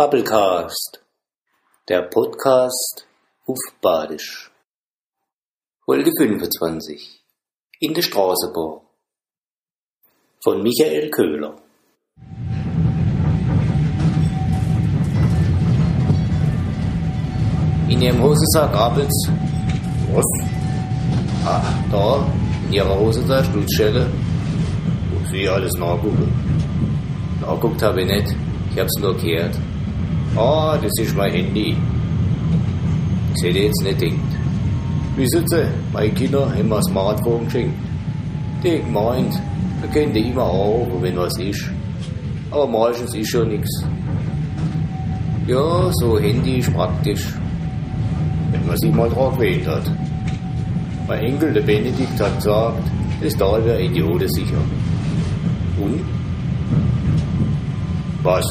Bubblecast, der Podcast auf Badisch. Folge 25 In der Straßenbahn von Michael Köhler. In ihrem Hosensack rappelt's. Was? Ah, da, in ihrer Hosentasche, Schlussstelle. Muss ich alles nachgucken? Nachguckt habe ich nicht, ich hab's nur gehört. Ah, das ist mein Handy. Ich hätte jetzt nicht denkt. Wissen Sie, meine Kinder haben mir ein Smartphone geschenkt. Die haben gemeint, wir können die immer anrufen, wenn was ist. Aber meistens ist schon nichts. Ja, so Handy ist praktisch. Wenn man sich mal dran gewählt hat. Mein Enkel, der Benedikt, hat gesagt, das Teil wäre idiotensicher. Und? Was?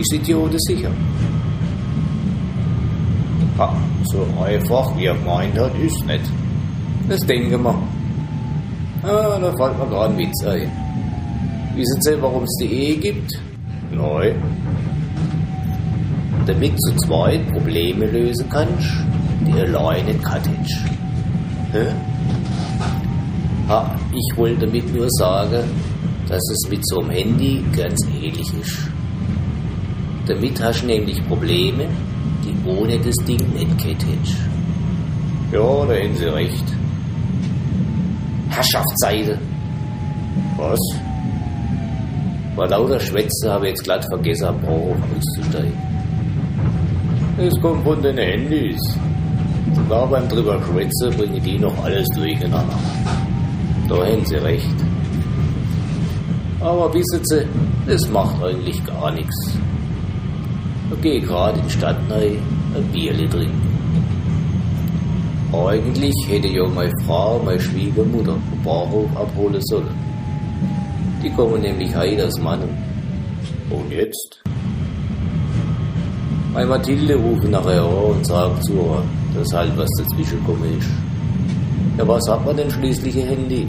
Ist idiotensicher? Ha, so einfach, wie er gemeint hat, ist nicht. Das denken wir. Ah, da fällt mir gerade ein Witz ein. Wissen Sie, warum es die Ehe gibt? Neu. Damit du zweit Probleme lösen kannst, die allein nicht kannst. Hä? Ha, ich wollte damit nur sagen, dass es mit so einem Handy ganz ähnlich ist. Damit hast du nämlich Probleme, die ohne das Ding nicht gehabt hättest. Ja, da haben Sie recht. Herrschaftsseite. Was? Vor lauter Schwätze habe ich jetzt glatt vergessen, am Bauhof auszusteigen. Das kommt von den Handys. Sogar beim drüber schwätzen bringen die noch alles durcheinander. Da haben Sie recht. Aber wissen Sie, das macht eigentlich gar nichts. Ich gehe gerade in die Stadt rein, ein Bierli trinken. Eigentlich hätte ja meine Frau, meine Schwiegermutter vom Bahnhof abholen sollen. Die kommen nämlich heute aus Mannen. Und jetzt? Meine Mathilde ruft nachher an und sagt zu ihr, dass halt was dazwischen gekommen ist. Ja, was hat man denn schließlich ein Handy?